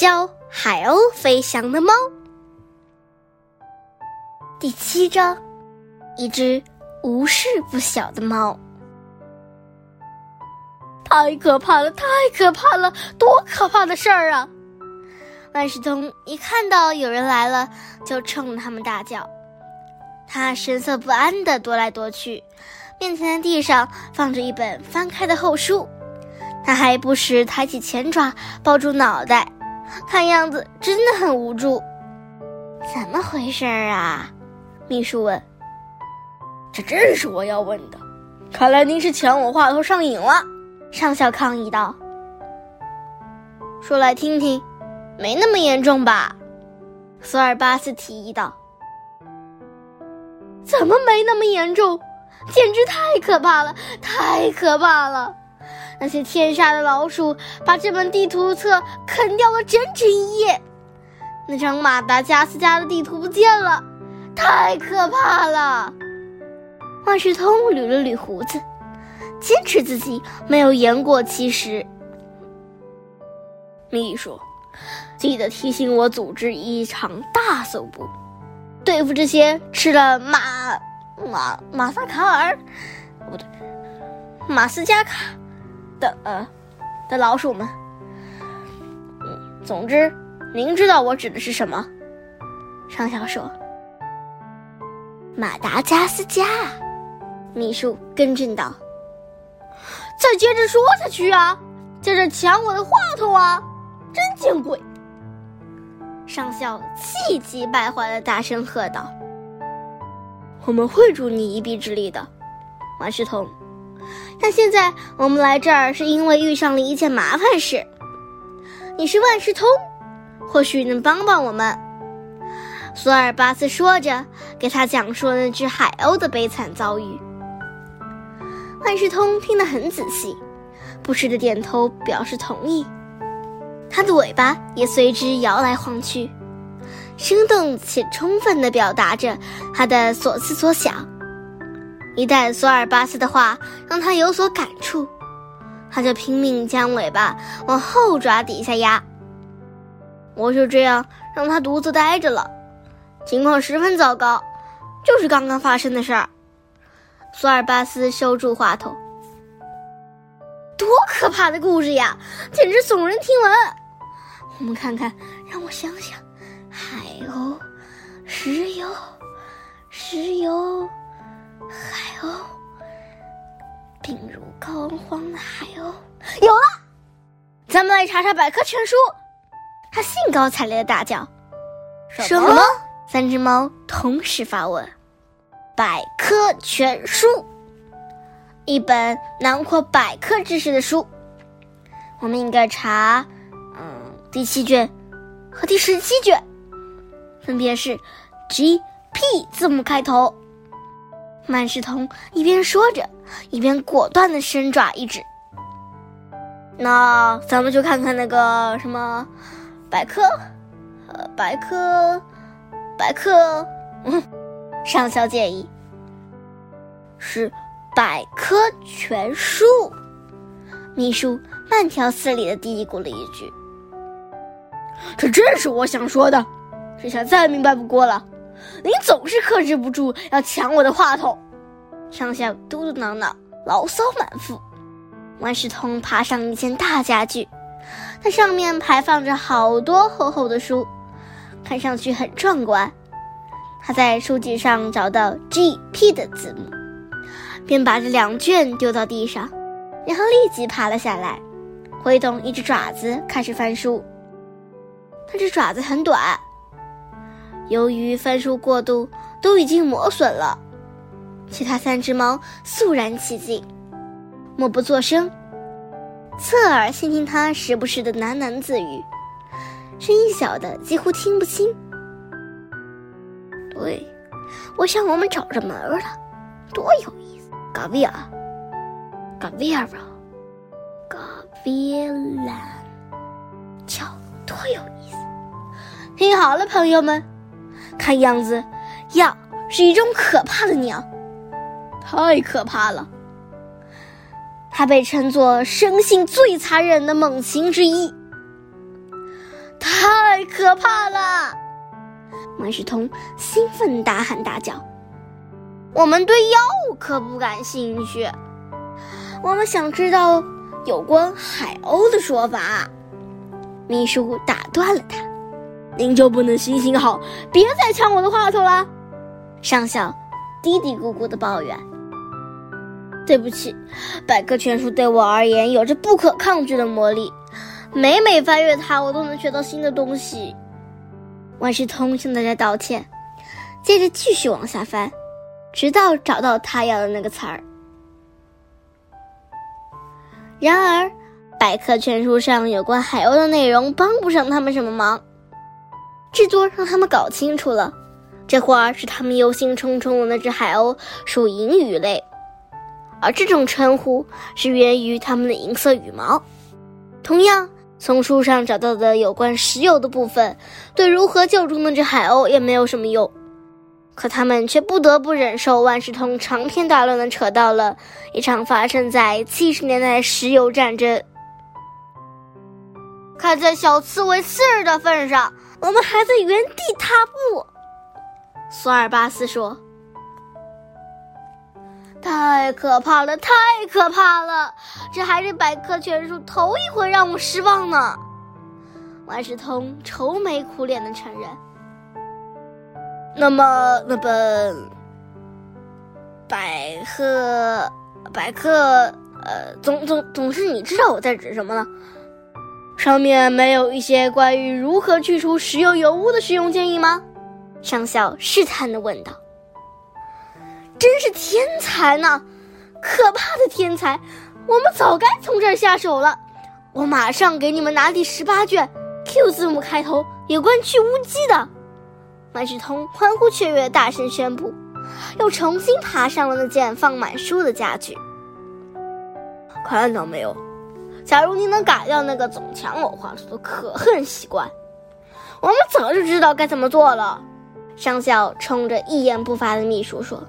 教海鸥飞翔的猫。第七章，一只无事不晓的猫。太可怕了！太可怕了！多可怕的事儿啊！万事通一看到有人来了，就冲着他们大叫。他神色不安地踱来踱去，面前的地上放着一本翻开的厚书。他还不时抬起前爪抱住脑袋，看样子真的很无助。怎么回事啊？秘书问。这正是我要问的。看来您是抢我话头上瘾了。上校抗议道：“说来听听，没那么严重吧？”索尔巴斯提议道。“怎么没那么严重？简直太可怕了！太可怕了！那些天杀的老鼠把这本地图册啃掉了整整一页，那张马达加斯加的地图不见了，太可怕了！”万事通捋了捋胡子。坚持自己没有言过其实。秘书，记得提醒我组织一场大搜捕，对付这些吃了马马马萨卡尔，不对，马斯加卡的呃的老鼠们。总之，您知道我指的是什么？上校说：“马达加斯加。”秘书更正道。再接着说下去啊！接着抢我的话头啊！真见鬼！上校气急败坏的大声喝道：“我们会助你一臂之力的，万事通。但现在我们来这儿是因为遇上了一件麻烦事。你是万事通，或许能帮帮我们。”索尔巴斯说着，给他讲述了那只海鸥的悲惨遭遇。万事通听得很仔细，不时的点头表示同意，他的尾巴也随之摇来晃去，生动且充分地表达着他的所思所想。一旦索尔巴斯的话让他有所感触，他就拼命将尾巴往后爪底下压。我就这样让他独自呆着了，情况十分糟糕，就是刚刚发生的事儿。索尔巴斯收住话筒。多可怕的故事呀，简直耸人听闻！我们看看，让我想想，海鸥、石油、石油、海鸥，病入膏肓的海鸥，有了！咱们来查查百科全书。他兴高采烈的大叫：“什么？”三只猫同时发问。百科全书，一本囊括百科知识的书。我们应该查，嗯，第七卷和第十七卷，分别是 G、P 字母开头。万事通一边说着，一边果断的伸爪一指。那咱们就看看那个什么百科，呃，百科，百科，嗯。上校建议是百科全书。秘书慢条斯理的嘀咕了一句：“这正是我想说的，这下再明白不过了。您总是克制不住要抢我的话筒。”上下嘟嘟囔囔，牢骚满腹。万事通爬上一件大家具，它上面排放着好多厚厚的书，看上去很壮观。他在书籍上找到 G、P 的字母，便把这两卷丢到地上，然后立即爬了下来，挥动一只爪子开始翻书。他这爪子很短，由于翻书过度，都已经磨损了。其他三只猫肃然起敬，默不作声，侧耳倾听他时不时的喃喃自语，声音小的几乎听不清。对，我想我们找着门了，多有意思！嘎维尔，嘎维尔，嘎维兰，瞧，多有意思！听好了，朋友们，看样子，要是一种可怕的鸟，太可怕了。它被称作生性最残忍的猛禽之一。太可怕了！万事通兴奋大喊大叫：“我们对药可不感兴趣，我们想知道有关海鸥的说法。”秘书打断了他：“您就不能行行好，别再抢我的话头了？”上校嘀嘀咕咕的抱怨：“对不起，百科全书对我而言有着不可抗拒的魔力。”每每翻阅它，我都能学到新的东西。万事通向大家道歉，接着继续往下翻，直到找到他要的那个词儿。然而，百科全书上有关海鸥的内容帮不上他们什么忙。制作让他们搞清楚了，这会儿是他们忧心忡忡的那只海鸥属银鱼类，而这种称呼是源于它们的银色羽毛。同样。从书上找到的有关石油的部分，对如何救助那只海鸥也没有什么用。可他们却不得不忍受万事通长篇大论的扯到了一场发生在七十年代的石油战争。看在小刺猬四儿的份上，我们还在原地踏步。索尔巴斯说。太可怕了，太可怕了！这还是百科全书头一回让我失望呢。万事通愁眉苦脸的承认。那么，那本百科百科，呃，总总总是你知道我在指什么了？上面没有一些关于如何去除石油油污的使用建议吗？上校试探的问道。真是天才呢，可怕的天才！我们早该从这儿下手了。我马上给你们拿第十八卷，Q 字母开头，有关去污剂的。万事通欢呼雀跃，大声宣布，又重新爬上了那件放满书的家具。看到没有？假如你能改掉那个总抢我话术的可恨习惯，我们早就知道该怎么做了。上校冲着一言不发的秘书说。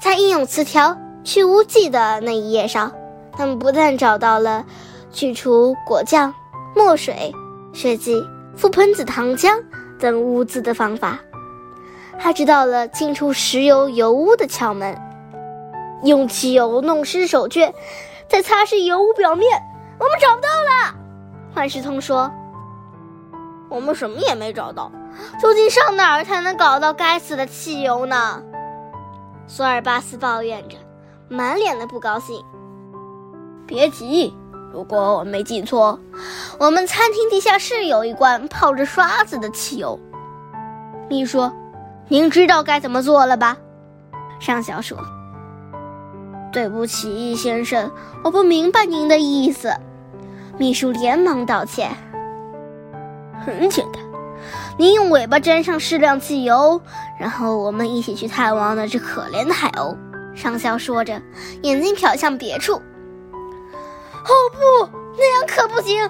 在应用词条去污剂的那一页上，他们不但找到了去除果酱、墨水、血迹、覆盆子糖浆等污渍的方法，还知道了清除石油油污的窍门：用汽油弄湿手绢，在擦拭油污表面。我们找不到了，万事通说：“我们什么也没找到，究竟上哪儿才能搞到该死的汽油呢？”索尔巴斯抱怨着，满脸的不高兴。别急，如果我没记错，我们餐厅地下室有一罐泡着刷子的汽油。秘书，您知道该怎么做了吧？上校说：“对不起，先生，我不明白您的意思。”秘书连忙道歉：“很简单。”您用尾巴沾上适量汽油，然后我们一起去探望那只可怜的海鸥。上校说着，眼睛瞟向别处。哦不，那样可不行，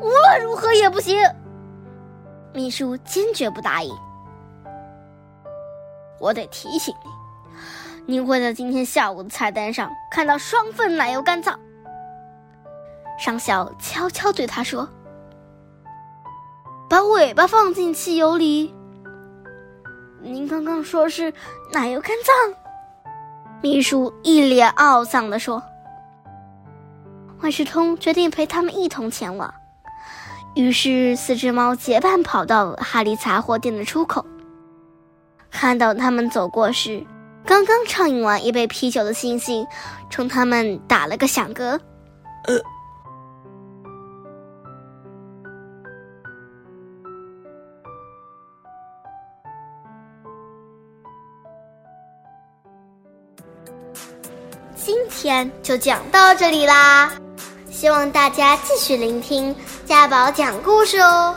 无论如何也不行。秘书坚决不答应。我得提醒你，您会在今天下午的菜单上看到双份奶油干燥。上校悄悄对他说。把尾巴放进汽油里。您刚刚说是奶油干燥？秘书一脸懊丧地说。万事通决定陪他们一同前往，于是四只猫结伴跑到哈利杂货店的出口。看到他们走过时，刚刚畅饮完一杯啤酒的星星冲他们打了个响嗝。呃。今天就讲到这里啦，希望大家继续聆听家宝讲故事哦。